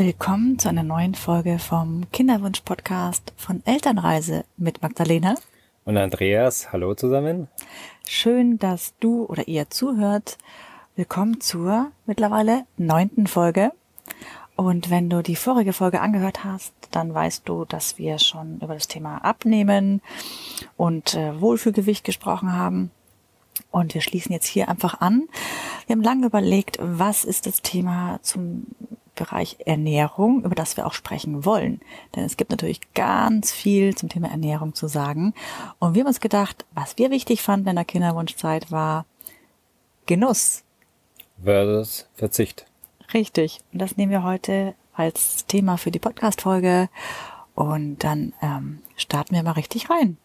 Willkommen zu einer neuen Folge vom Kinderwunsch-Podcast von Elternreise mit Magdalena und Andreas. Hallo zusammen. Schön, dass du oder ihr zuhört. Willkommen zur mittlerweile neunten Folge. Und wenn du die vorige Folge angehört hast, dann weißt du, dass wir schon über das Thema Abnehmen und äh, Wohlfühlgewicht gesprochen haben. Und wir schließen jetzt hier einfach an. Wir haben lange überlegt, was ist das Thema zum Bereich Ernährung, über das wir auch sprechen wollen. Denn es gibt natürlich ganz viel zum Thema Ernährung zu sagen. Und wir haben uns gedacht, was wir wichtig fanden in der Kinderwunschzeit war Genuss. Versus Verzicht. Richtig. Und das nehmen wir heute als Thema für die Podcast-Folge. Und dann ähm, starten wir mal richtig rein.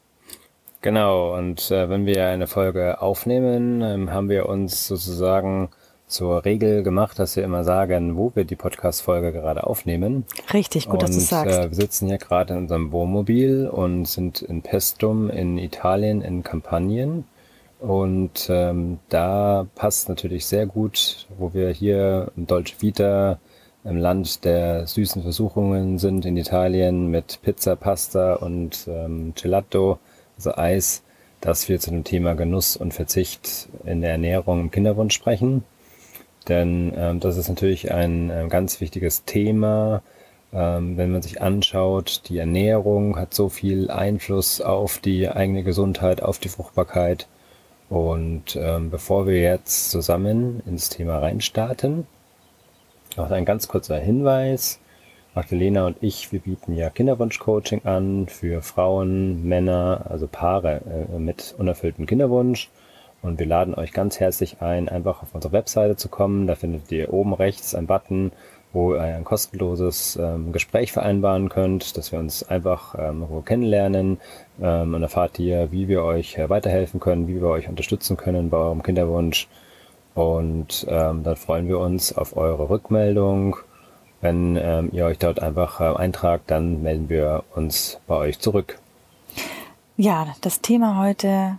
Genau, und äh, wenn wir eine Folge aufnehmen, ähm, haben wir uns sozusagen zur Regel gemacht, dass wir immer sagen, wo wir die Podcast-Folge gerade aufnehmen. Richtig, gut, und, dass du sagst. Äh, wir sitzen hier gerade in unserem Wohnmobil und sind in Pestum in Italien in Kampagnen. Und ähm, da passt natürlich sehr gut, wo wir hier in Dolce Vita im Land der süßen Versuchungen sind in Italien mit Pizza, Pasta und ähm, Gelato, also Eis, dass wir zu dem Thema Genuss und Verzicht in der Ernährung im Kinderwunsch sprechen. Denn ähm, das ist natürlich ein äh, ganz wichtiges Thema. Ähm, wenn man sich anschaut, die Ernährung hat so viel Einfluss auf die eigene Gesundheit, auf die Fruchtbarkeit. Und ähm, bevor wir jetzt zusammen ins Thema reinstarten, noch ein ganz kurzer Hinweis. Magdalena und ich, wir bieten ja Kinderwunsch-Coaching an für Frauen, Männer, also Paare äh, mit unerfülltem Kinderwunsch. Und wir laden euch ganz herzlich ein, einfach auf unsere Webseite zu kommen. Da findet ihr oben rechts einen Button, wo ihr ein kostenloses ähm, Gespräch vereinbaren könnt, dass wir uns einfach ähm, kennenlernen ähm, und erfahrt ihr, wie wir euch äh, weiterhelfen können, wie wir euch unterstützen können bei eurem Kinderwunsch. Und ähm, dann freuen wir uns auf eure Rückmeldung. Wenn ähm, ihr euch dort einfach äh, eintragt, dann melden wir uns bei euch zurück. Ja, das Thema heute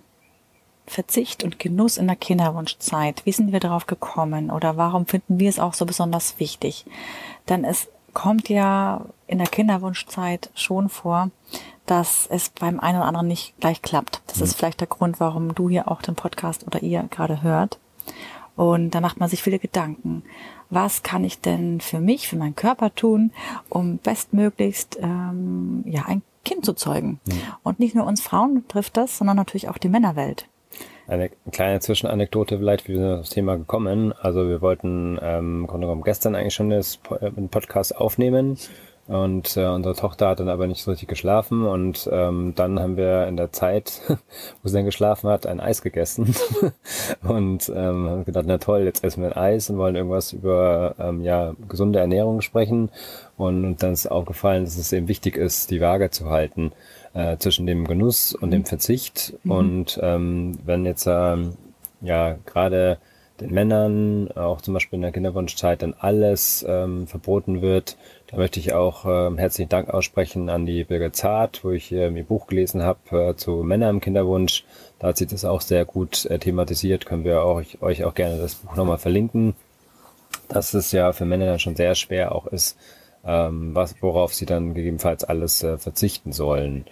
Verzicht und Genuss in der Kinderwunschzeit. Wie sind wir darauf gekommen oder warum finden wir es auch so besonders wichtig? Denn es kommt ja in der Kinderwunschzeit schon vor, dass es beim einen oder anderen nicht gleich klappt. Das mhm. ist vielleicht der Grund, warum du hier auch den Podcast oder ihr gerade hört. Und da macht man sich viele Gedanken. Was kann ich denn für mich, für meinen Körper tun, um bestmöglichst ähm, ja ein Kind zu zeugen? Mhm. Und nicht nur uns Frauen trifft das, sondern natürlich auch die Männerwelt eine kleine Zwischenanekdote vielleicht, wie wir sind auf das Thema gekommen. Also wir wollten ähm, gestern eigentlich schon das, äh, einen Podcast aufnehmen und äh, unsere Tochter hat dann aber nicht so richtig geschlafen und ähm, dann haben wir in der Zeit, wo sie dann geschlafen hat, ein Eis gegessen und ähm, haben gedacht, na toll, jetzt essen wir ein Eis und wollen irgendwas über ähm, ja gesunde Ernährung sprechen und, und dann ist aufgefallen, dass es eben wichtig ist, die Waage zu halten äh, zwischen dem Genuss und dem mhm. Verzicht. Mhm. Und ähm, wenn jetzt ähm, ja gerade den Männern, auch zum Beispiel in der Kinderwunschzeit, dann alles ähm, verboten wird. Da möchte ich auch ähm, herzlichen Dank aussprechen an die Birgit Zart, wo ich ähm, ihr Buch gelesen habe äh, zu Männern im Kinderwunsch. Da hat sie das auch sehr gut äh, thematisiert. Können wir auch, euch auch gerne das Buch nochmal verlinken. Dass es ja für Männer dann schon sehr schwer auch ist, ähm, was, worauf sie dann gegebenenfalls alles äh, verzichten sollen.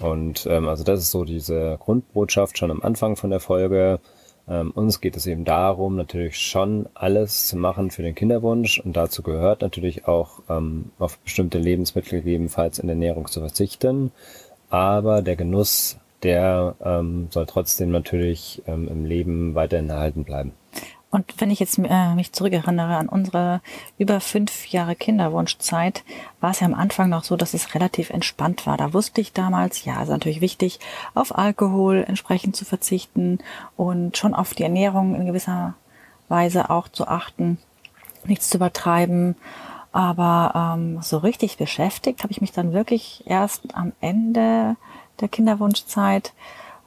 Und ähm, also das ist so diese Grundbotschaft schon am Anfang von der Folge. Ähm, uns geht es eben darum, natürlich schon alles zu machen für den Kinderwunsch und dazu gehört natürlich auch ähm, auf bestimmte Lebensmittel gegebenenfalls in der Ernährung zu verzichten. Aber der Genuss, der ähm, soll trotzdem natürlich ähm, im Leben weiterhin erhalten bleiben. Und wenn ich jetzt äh, mich zurückerinnere an unsere über fünf Jahre Kinderwunschzeit, war es ja am Anfang noch so, dass es relativ entspannt war. Da wusste ich damals, ja, ist natürlich wichtig, auf Alkohol entsprechend zu verzichten und schon auf die Ernährung in gewisser Weise auch zu achten, nichts zu übertreiben. Aber ähm, so richtig beschäftigt habe ich mich dann wirklich erst am Ende der Kinderwunschzeit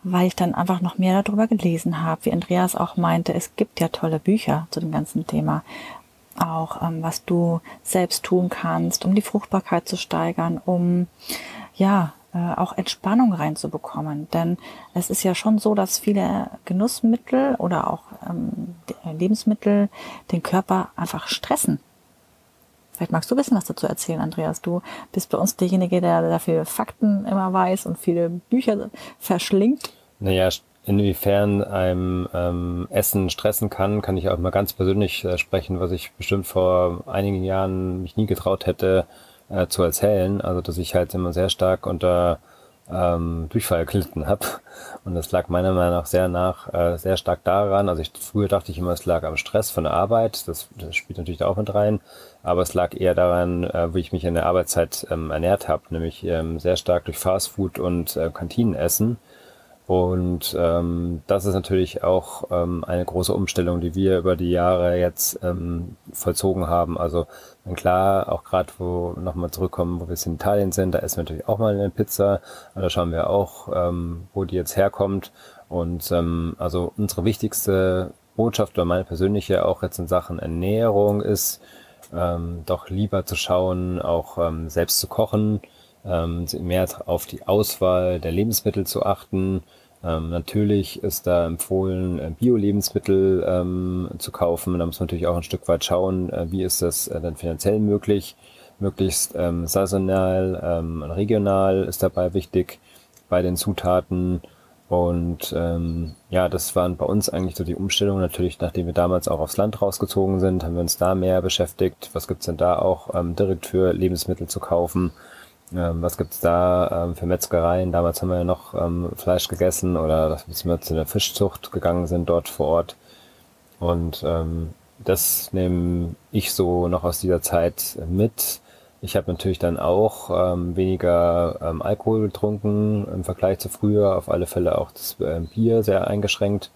weil ich dann einfach noch mehr darüber gelesen habe. Wie Andreas auch meinte, es gibt ja tolle Bücher zu dem ganzen Thema. Auch ähm, was du selbst tun kannst, um die Fruchtbarkeit zu steigern, um ja äh, auch Entspannung reinzubekommen. Denn es ist ja schon so, dass viele Genussmittel oder auch ähm, Lebensmittel den Körper einfach stressen. Vielleicht magst du ein bisschen was dazu erzählen, Andreas. Du bist bei uns derjenige, der dafür Fakten immer weiß und viele Bücher verschlingt. Naja, inwiefern einem ähm, Essen stressen kann, kann ich auch mal ganz persönlich äh, sprechen, was ich bestimmt vor einigen Jahren mich nie getraut hätte äh, zu erzählen. Also dass ich halt immer sehr stark unter ähm, Durchfall gelitten habe. Und das lag meiner Meinung nach sehr nach, äh, sehr stark daran. Also ich, früher dachte ich immer, es lag am Stress von der Arbeit. Das, das spielt natürlich da auch mit rein. Aber es lag eher daran, äh, wie ich mich in der Arbeitszeit ähm, ernährt habe, nämlich ähm, sehr stark durch Fastfood und äh, Kantinenessen. Und ähm, das ist natürlich auch ähm, eine große Umstellung, die wir über die Jahre jetzt ähm, vollzogen haben. Also klar, auch gerade wo nochmal zurückkommen, wo wir jetzt in Italien sind, da essen wir natürlich auch mal eine Pizza. Da schauen wir auch, ähm, wo die jetzt herkommt. Und ähm, also unsere wichtigste Botschaft oder meine persönliche auch jetzt in Sachen Ernährung ist, ähm, doch lieber zu schauen, auch ähm, selbst zu kochen, ähm, mehr auf die Auswahl der Lebensmittel zu achten, ähm, natürlich ist da empfohlen, äh, Bio-Lebensmittel ähm, zu kaufen. Da muss man natürlich auch ein Stück weit schauen, äh, wie ist das äh, dann finanziell möglich. Möglichst ähm, saisonal, ähm, regional ist dabei wichtig bei den Zutaten. Und ähm, ja, das waren bei uns eigentlich so die Umstellungen. Natürlich, nachdem wir damals auch aufs Land rausgezogen sind, haben wir uns da mehr beschäftigt. Was gibt's denn da auch ähm, direkt für Lebensmittel zu kaufen? Ähm, was gibt's da ähm, für Metzgereien? Damals haben wir ja noch ähm, Fleisch gegessen oder dass wir zu der Fischzucht gegangen sind dort vor Ort. Und ähm, das nehme ich so noch aus dieser Zeit mit. Ich habe natürlich dann auch ähm, weniger ähm, Alkohol getrunken im Vergleich zu früher, auf alle Fälle auch das ähm, Bier sehr eingeschränkt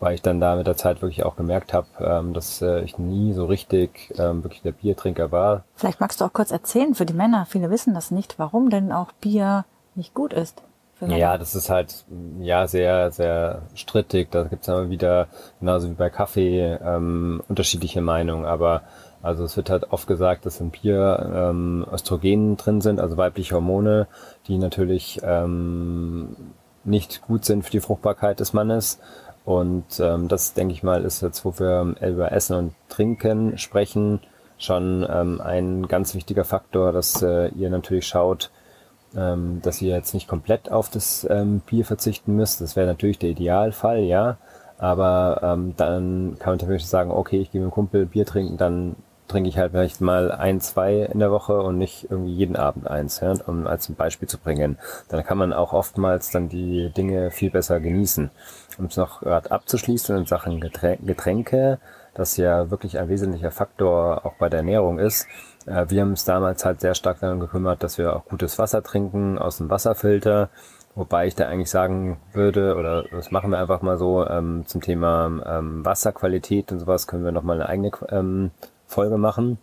weil ich dann da mit der Zeit wirklich auch gemerkt habe, ähm, dass äh, ich nie so richtig ähm, wirklich der Biertrinker war. Vielleicht magst du auch kurz erzählen für die Männer, viele wissen das nicht, warum denn auch Bier nicht gut ist. Ja, das ist halt ja sehr, sehr strittig. Da gibt es immer wieder, genauso wie bei Kaffee, ähm, unterschiedliche Meinungen. Aber also es wird halt oft gesagt, dass im Bier ähm, Östrogenen drin sind, also weibliche Hormone, die natürlich ähm, nicht gut sind für die Fruchtbarkeit des Mannes. Und ähm, das, denke ich mal, ist jetzt, wo wir über Essen und Trinken sprechen, schon ähm, ein ganz wichtiger Faktor, dass äh, ihr natürlich schaut, ähm, dass ihr jetzt nicht komplett auf das ähm, Bier verzichten müsst. Das wäre natürlich der Idealfall, ja. Aber ähm, dann kann man natürlich sagen, okay, ich gehe mit dem Kumpel Bier trinken, dann trinke ich halt vielleicht mal ein, zwei in der Woche und nicht irgendwie jeden Abend eins, ja, um als ein Beispiel zu bringen. Dann kann man auch oftmals dann die Dinge viel besser genießen. Um es noch gerade abzuschließen in Sachen Getränke, das ja wirklich ein wesentlicher Faktor auch bei der Ernährung ist. Äh, wir haben uns damals halt sehr stark darum gekümmert, dass wir auch gutes Wasser trinken aus dem Wasserfilter. Wobei ich da eigentlich sagen würde, oder das machen wir einfach mal so, ähm, zum Thema ähm, Wasserqualität und sowas können wir nochmal eine eigene ähm, Folge machen.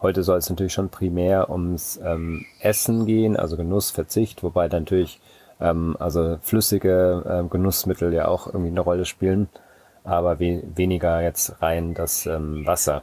Heute soll es natürlich schon primär ums ähm, Essen gehen, also Genuss, Verzicht, wobei natürlich ähm, also flüssige ähm, Genussmittel ja auch irgendwie eine Rolle spielen, aber we weniger jetzt rein das ähm, Wasser.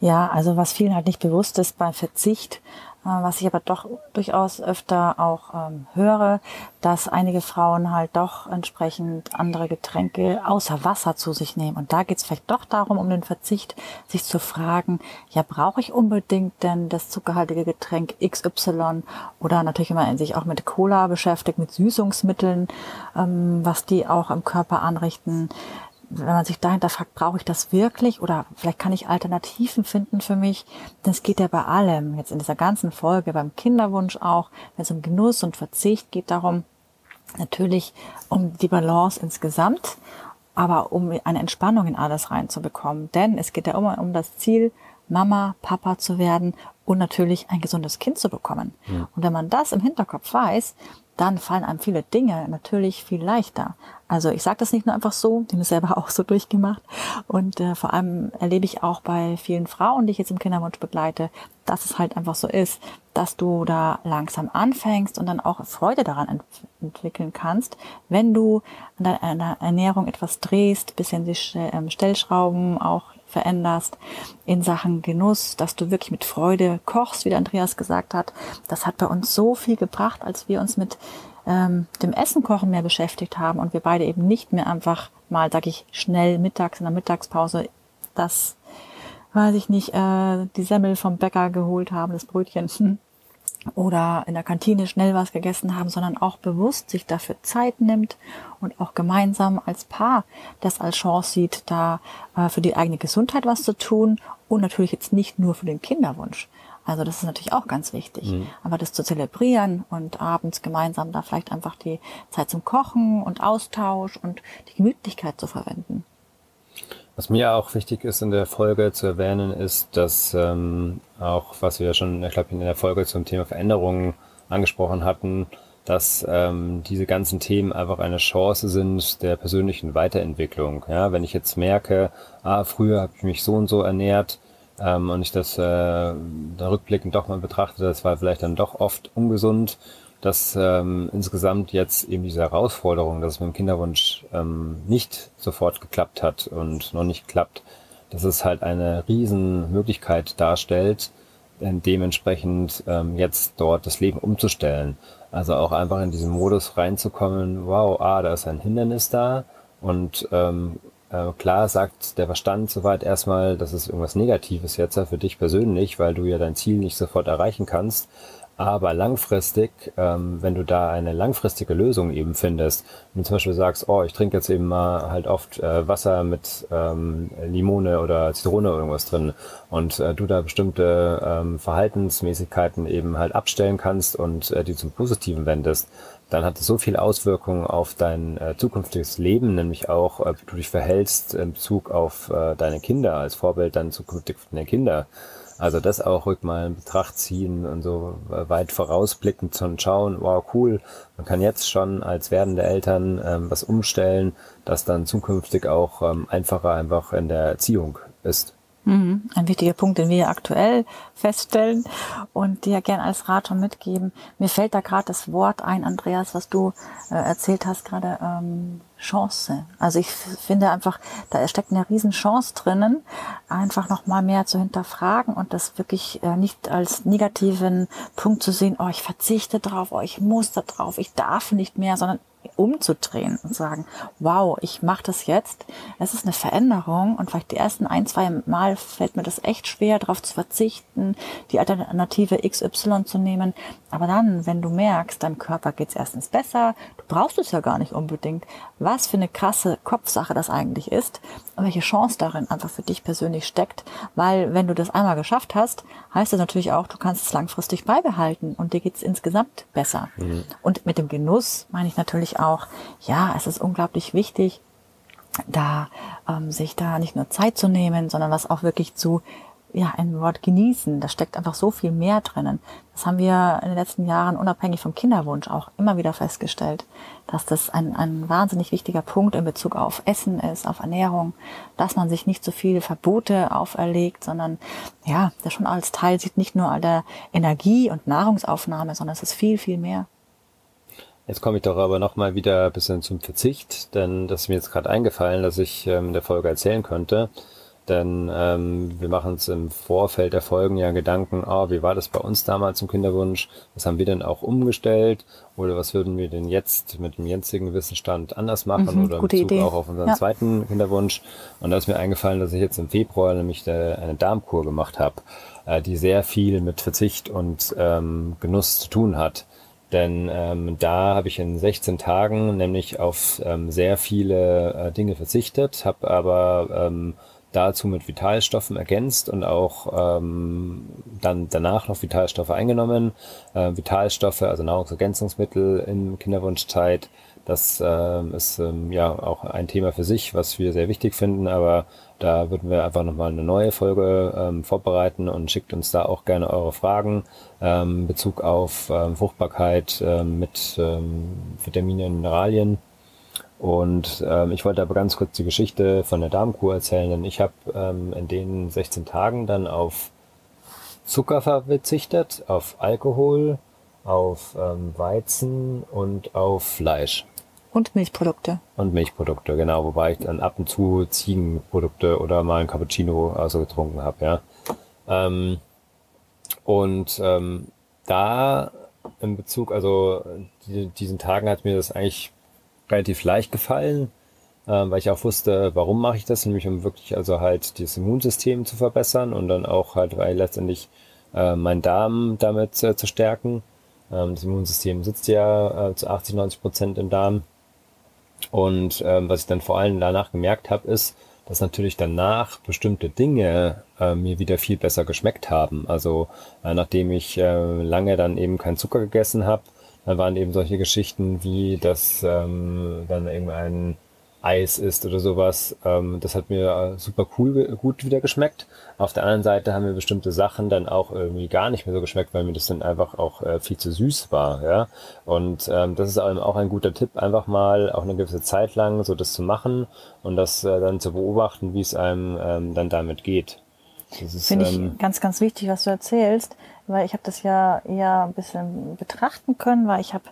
Ja, also was vielen halt nicht bewusst ist beim Verzicht, äh, was ich aber doch durchaus öfter auch ähm, höre, dass einige Frauen halt doch entsprechend andere Getränke außer Wasser zu sich nehmen. Und da geht es vielleicht doch darum, um den Verzicht, sich zu fragen, ja, brauche ich unbedingt denn das zuckerhaltige Getränk XY oder natürlich, man sich auch mit Cola beschäftigt, mit Süßungsmitteln, ähm, was die auch im Körper anrichten wenn man sich dahinter fragt, brauche ich das wirklich oder vielleicht kann ich Alternativen finden für mich, das geht ja bei allem, jetzt in dieser ganzen Folge, beim Kinderwunsch auch, wenn es um Genuss und Verzicht geht, darum natürlich um die Balance insgesamt, aber um eine Entspannung in alles reinzubekommen. Denn es geht ja immer um das Ziel, Mama, Papa zu werden und natürlich ein gesundes Kind zu bekommen. Ja. Und wenn man das im Hinterkopf weiß, dann fallen einem viele Dinge natürlich viel leichter. Also ich sage das nicht nur einfach so, die haben es selber auch so durchgemacht. Und äh, vor allem erlebe ich auch bei vielen Frauen, die ich jetzt im Kinderwunsch begleite, dass es halt einfach so ist, dass du da langsam anfängst und dann auch Freude daran ent entwickeln kannst, wenn du an deiner Ernährung etwas drehst, bisschen die ähm, Stellschrauben auch veränderst in Sachen Genuss, dass du wirklich mit Freude kochst, wie der Andreas gesagt hat. Das hat bei uns so viel gebracht, als wir uns mit ähm, dem Essen kochen mehr beschäftigt haben und wir beide eben nicht mehr einfach mal, sag ich, schnell mittags in der Mittagspause das weiß ich nicht, äh, die Semmel vom Bäcker geholt haben, das Brötchen. oder in der Kantine schnell was gegessen haben, sondern auch bewusst sich dafür Zeit nimmt und auch gemeinsam als Paar das als Chance sieht, da äh, für die eigene Gesundheit was zu tun und natürlich jetzt nicht nur für den Kinderwunsch. Also das ist natürlich auch ganz wichtig. Mhm. Aber das zu zelebrieren und abends gemeinsam da vielleicht einfach die Zeit zum Kochen und Austausch und die Gemütlichkeit zu verwenden. Was mir auch wichtig ist in der Folge zu erwähnen, ist, dass ähm, auch, was wir schon, ich glaube, in der Folge zum Thema Veränderungen angesprochen hatten, dass ähm, diese ganzen Themen einfach eine Chance sind der persönlichen Weiterentwicklung. Ja, wenn ich jetzt merke, ah, früher habe ich mich so und so ernährt ähm, und ich das äh, da rückblickend doch mal betrachte, das war vielleicht dann doch oft ungesund dass ähm, insgesamt jetzt eben diese Herausforderung, dass es mit dem Kinderwunsch ähm, nicht sofort geklappt hat und noch nicht klappt, dass es halt eine riesen Möglichkeit darstellt, äh, dementsprechend ähm, jetzt dort das Leben umzustellen. Also auch einfach in diesen Modus reinzukommen, wow, ah, da ist ein Hindernis da und ähm, äh, klar sagt der Verstand soweit erstmal, das ist irgendwas Negatives jetzt für dich persönlich, weil du ja dein Ziel nicht sofort erreichen kannst. Aber langfristig, ähm, wenn du da eine langfristige Lösung eben findest, wenn du zum Beispiel sagst, oh, ich trinke jetzt eben mal halt oft äh, Wasser mit ähm, Limone oder Zitrone oder irgendwas drin und äh, du da bestimmte ähm, Verhaltensmäßigkeiten eben halt abstellen kannst und äh, die zum Positiven wendest, dann hat es so viel Auswirkungen auf dein äh, zukünftiges Leben, nämlich auch, äh, wie du dich verhältst in Bezug auf äh, deine Kinder, als Vorbild dann zukünftig deine Kinder. Also das auch ruhig mal in Betracht ziehen und so weit vorausblickend zu schauen, wow, cool, man kann jetzt schon als werdende Eltern ähm, was umstellen, das dann zukünftig auch ähm, einfacher einfach in der Erziehung ist. Mhm. Ein wichtiger Punkt, den wir aktuell feststellen und dir gerne als Rat schon mitgeben. Mir fällt da gerade das Wort ein, Andreas, was du äh, erzählt hast, gerade ähm, Chance. Also ich finde einfach, da steckt eine riesen Chance drinnen, einfach noch mal mehr zu hinterfragen und das wirklich äh, nicht als negativen Punkt zu sehen, oh, ich verzichte drauf, oh, ich muss da drauf, ich darf nicht mehr, sondern umzudrehen und sagen, wow, ich mache das jetzt. Es ist eine Veränderung und vielleicht die ersten ein, zwei Mal fällt mir das echt schwer, darauf zu verzichten, die Alternative XY zu nehmen. Aber dann, wenn du merkst, deinem Körper geht's erstens besser, du brauchst es ja gar nicht unbedingt, was für eine krasse Kopfsache das eigentlich ist und welche Chance darin einfach für dich persönlich steckt. Weil wenn du das einmal geschafft hast, heißt das natürlich auch, du kannst es langfristig beibehalten und dir geht's insgesamt besser. Mhm. Und mit dem Genuss meine ich natürlich auch, ja, es ist unglaublich wichtig, da ähm, sich da nicht nur Zeit zu nehmen, sondern was auch wirklich zu ja, ein Wort genießen. Da steckt einfach so viel mehr drinnen. Das haben wir in den letzten Jahren unabhängig vom Kinderwunsch auch immer wieder festgestellt, dass das ein, ein wahnsinnig wichtiger Punkt in Bezug auf Essen ist, auf Ernährung, dass man sich nicht so viele Verbote auferlegt, sondern ja, das schon als Teil sieht, nicht nur der Energie und Nahrungsaufnahme, sondern es ist viel, viel mehr. Jetzt komme ich doch aber nochmal wieder ein bisschen zum Verzicht, denn das ist mir jetzt gerade eingefallen, dass ich ähm, in der Folge erzählen könnte. Denn ähm, wir machen uns im Vorfeld der Folgen ja Gedanken, oh, wie war das bei uns damals im Kinderwunsch? Was haben wir denn auch umgestellt? Oder was würden wir denn jetzt mit dem jetzigen Wissensstand anders machen? Mhm, oder in Bezug Idee. auch auf unseren ja. zweiten Kinderwunsch? Und da ist mir eingefallen, dass ich jetzt im Februar nämlich eine Darmkur gemacht habe, äh, die sehr viel mit Verzicht und ähm, Genuss zu tun hat. Denn ähm, da habe ich in 16 Tagen nämlich auf ähm, sehr viele äh, Dinge verzichtet, habe aber ähm, dazu mit Vitalstoffen ergänzt und auch ähm, dann danach noch Vitalstoffe eingenommen. Äh, Vitalstoffe, also Nahrungsergänzungsmittel in Kinderwunschzeit, das äh, ist ähm, ja auch ein Thema für sich, was wir sehr wichtig finden, aber da würden wir einfach nochmal eine neue Folge ähm, vorbereiten und schickt uns da auch gerne eure Fragen ähm, Bezug auf ähm, Fruchtbarkeit ähm, mit ähm, Vitaminen und Mineralien. Und ähm, ich wollte aber ganz kurz die Geschichte von der Darmkur erzählen, denn ich habe ähm, in den 16 Tagen dann auf Zucker verzichtet, auf Alkohol, auf ähm, Weizen und auf Fleisch. Und Milchprodukte. Und Milchprodukte, genau, wobei ich dann ab und zu Ziegenprodukte oder mal ein Cappuccino also getrunken habe, ja. Ähm, und ähm, da in Bezug, also die, diesen Tagen hat mir das eigentlich relativ leicht gefallen. ähm, weil ich auch wusste, warum mache ich das, nämlich um wirklich also halt das Immunsystem zu verbessern und dann auch halt, weil letztendlich äh, meinen Darm damit äh, zu stärken. Ähm, das Immunsystem sitzt ja äh, zu 80, 90 Prozent im Darm. Und ähm, was ich dann vor allem danach gemerkt habe, ist, dass natürlich danach bestimmte Dinge äh, mir wieder viel besser geschmeckt haben. Also äh, nachdem ich äh, lange dann eben keinen Zucker gegessen habe, dann waren eben solche Geschichten wie, dass ähm, dann irgendein Eis ist oder sowas. Ähm, das hat mir äh, super cool gut wieder geschmeckt. Auf der anderen Seite haben mir bestimmte Sachen dann auch irgendwie gar nicht mehr so geschmeckt, weil mir das dann einfach auch äh, viel zu süß war. Ja, und ähm, das ist auch ein guter Tipp, einfach mal auch eine gewisse Zeit lang so das zu machen und das äh, dann zu beobachten, wie es einem ähm, dann damit geht. Finde ich ähm, ganz, ganz wichtig, was du erzählst, weil ich habe das ja eher ein bisschen betrachten können, weil ich habe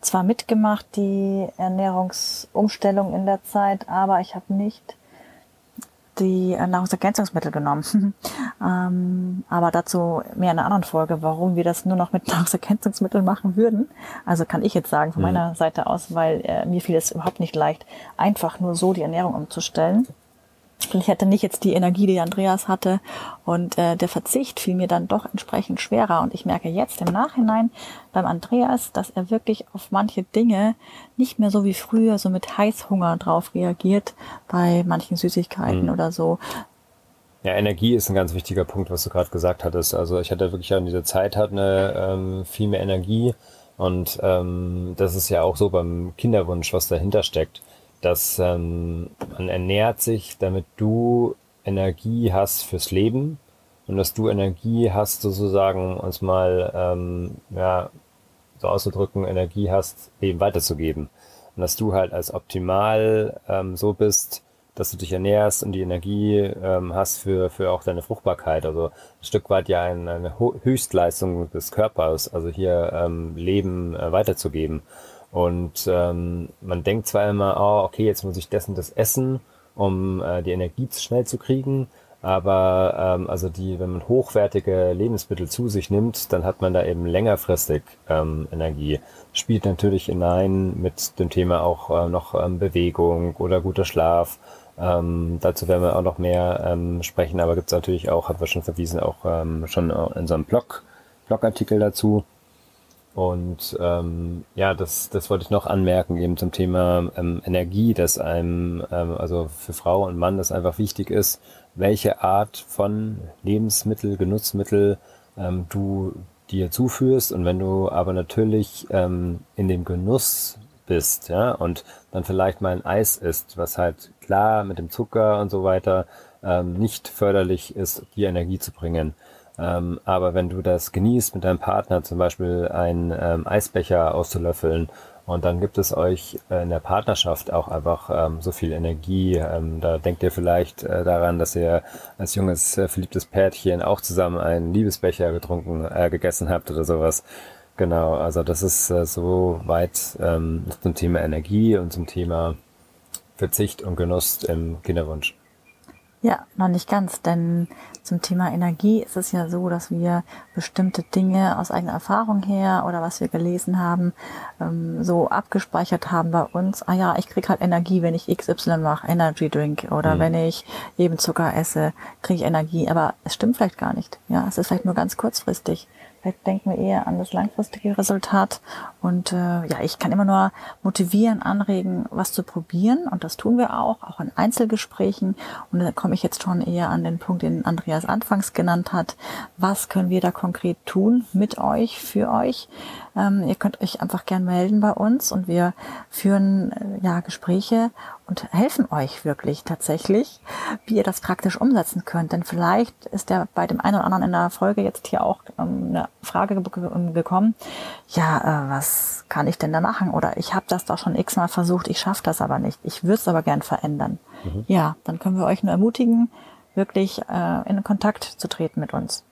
zwar mitgemacht die Ernährungsumstellung in der Zeit, aber ich habe nicht die Nahrungsergänzungsmittel genommen. ähm, aber dazu mehr in einer anderen Folge, warum wir das nur noch mit Nahrungsergänzungsmitteln machen würden. Also kann ich jetzt sagen von mhm. meiner Seite aus, weil äh, mir fiel es überhaupt nicht leicht, einfach nur so die Ernährung umzustellen. Ich hatte nicht jetzt die Energie, die Andreas hatte. Und äh, der Verzicht fiel mir dann doch entsprechend schwerer. Und ich merke jetzt im Nachhinein beim Andreas, dass er wirklich auf manche Dinge nicht mehr so wie früher so mit Heißhunger drauf reagiert, bei manchen Süßigkeiten mhm. oder so. Ja, Energie ist ein ganz wichtiger Punkt, was du gerade gesagt hattest. Also ich hatte wirklich an dieser Zeit halt eine ähm, viel mehr Energie. Und ähm, das ist ja auch so beim Kinderwunsch, was dahinter steckt dass ähm, man ernährt sich, damit du Energie hast fürs Leben und dass du Energie hast, sozusagen uns mal ähm, ja, so auszudrücken, Energie hast, Leben weiterzugeben. Und dass du halt als optimal ähm, so bist, dass du dich ernährst und die Energie ähm, hast für, für auch deine Fruchtbarkeit. Also ein Stück weit ja ein, eine Höchstleistung des Körpers, also hier ähm, Leben äh, weiterzugeben. Und ähm, man denkt zwar immer, oh, okay, jetzt muss ich dessen das essen, um äh, die Energie schnell zu kriegen. Aber ähm, also die, wenn man hochwertige Lebensmittel zu sich nimmt, dann hat man da eben längerfristig ähm, Energie. Spielt natürlich hinein mit dem Thema auch äh, noch ähm, Bewegung oder guter Schlaf. Ähm, dazu werden wir auch noch mehr ähm, sprechen, aber gibt es natürlich auch, haben wir schon verwiesen, auch ähm, schon in einem Blog, Blogartikel dazu. Und ähm, ja, das, das wollte ich noch anmerken, eben zum Thema ähm, Energie, dass einem, ähm, also für Frau und Mann, das einfach wichtig ist, welche Art von Lebensmittel, Genussmittel ähm, du dir zuführst. Und wenn du aber natürlich ähm, in dem Genuss bist, ja, und dann vielleicht mal ein Eis isst, was halt klar mit dem Zucker und so weiter ähm, nicht förderlich ist, dir Energie zu bringen, ähm, aber wenn du das genießt, mit deinem Partner zum Beispiel einen ähm, Eisbecher auszulöffeln und dann gibt es euch äh, in der Partnerschaft auch einfach ähm, so viel Energie. Ähm, da denkt ihr vielleicht äh, daran, dass ihr als junges, äh, verliebtes Pärchen auch zusammen einen Liebesbecher getrunken, äh, gegessen habt oder sowas. Genau, also das ist äh, so weit ähm, zum Thema Energie und zum Thema Verzicht und Genuss im Kinderwunsch. Ja, noch nicht ganz, denn zum Thema Energie ist es ja so, dass wir bestimmte Dinge aus eigener Erfahrung her oder was wir gelesen haben, ähm, so abgespeichert haben bei uns. Ah ja, ich krieg halt Energie, wenn ich XY mache, Energy Drink oder mhm. wenn ich eben Zucker esse, kriege ich Energie. Aber es stimmt vielleicht gar nicht. Ja, es ist vielleicht nur ganz kurzfristig. Vielleicht denken wir eher an das langfristige Resultat. Und äh, ja, ich kann immer nur motivieren, anregen, was zu probieren. Und das tun wir auch, auch in Einzelgesprächen. Und da komme ich jetzt schon eher an den Punkt, den Andreas anfangs genannt hat. Was können wir da konkret tun mit euch, für euch? Ähm, ihr könnt euch einfach gern melden bei uns und wir führen äh, ja Gespräche und helfen euch wirklich tatsächlich, wie ihr das praktisch umsetzen könnt. Denn vielleicht ist ja bei dem einen oder anderen in der Folge jetzt hier auch ähm, eine Frage gekommen, ja, äh, was kann ich denn da machen? Oder ich habe das doch schon x-mal versucht, ich schaffe das aber nicht. Ich würde es aber gern verändern. Mhm. Ja, dann können wir euch nur ermutigen, wirklich äh, in Kontakt zu treten mit uns.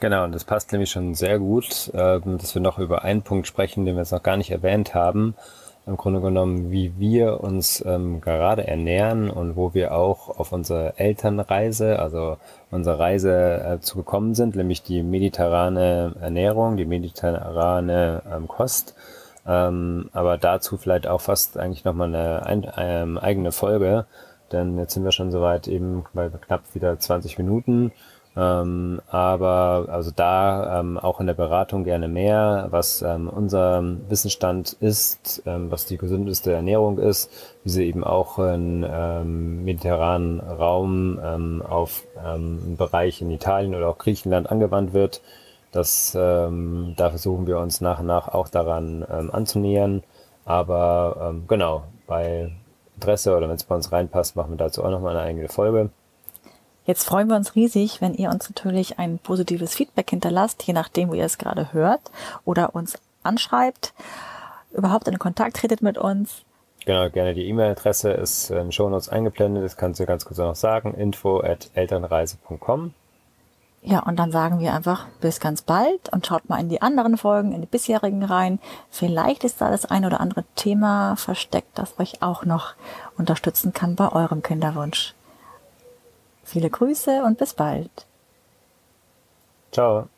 Genau, und das passt nämlich schon sehr gut, äh, dass wir noch über einen Punkt sprechen, den wir jetzt noch gar nicht erwähnt haben. Im Grunde genommen, wie wir uns ähm, gerade ernähren und wo wir auch auf unsere Elternreise, also unsere Reise äh, zu gekommen sind, nämlich die mediterrane Ernährung, die mediterrane ähm, Kost. Ähm, aber dazu vielleicht auch fast eigentlich nochmal eine ein, ähm, eigene Folge, denn jetzt sind wir schon soweit eben bei knapp wieder 20 Minuten. Ähm, aber also da ähm, auch in der Beratung gerne mehr, was ähm, unser Wissensstand ist, ähm, was die gesündeste Ernährung ist, wie sie eben auch im ähm, mediterranen Raum ähm, auf einen Bereich in Italien oder auch Griechenland angewandt wird. Das, da versuchen wir uns nach und nach auch daran anzunähern. Aber genau, bei Interesse oder wenn es bei uns reinpasst, machen wir dazu auch nochmal eine eigene Folge. Jetzt freuen wir uns riesig, wenn ihr uns natürlich ein positives Feedback hinterlasst, je nachdem, wo ihr es gerade hört, oder uns anschreibt, überhaupt in Kontakt tretet mit uns. Genau, gerne die E-Mail-Adresse ist in Shownotes eingeblendet, das kannst du ganz kurz noch sagen, info at elternreise.com. Ja, und dann sagen wir einfach bis ganz bald und schaut mal in die anderen Folgen, in die bisherigen rein. Vielleicht ist da das ein oder andere Thema versteckt, das euch auch noch unterstützen kann bei eurem Kinderwunsch. Viele Grüße und bis bald. Ciao.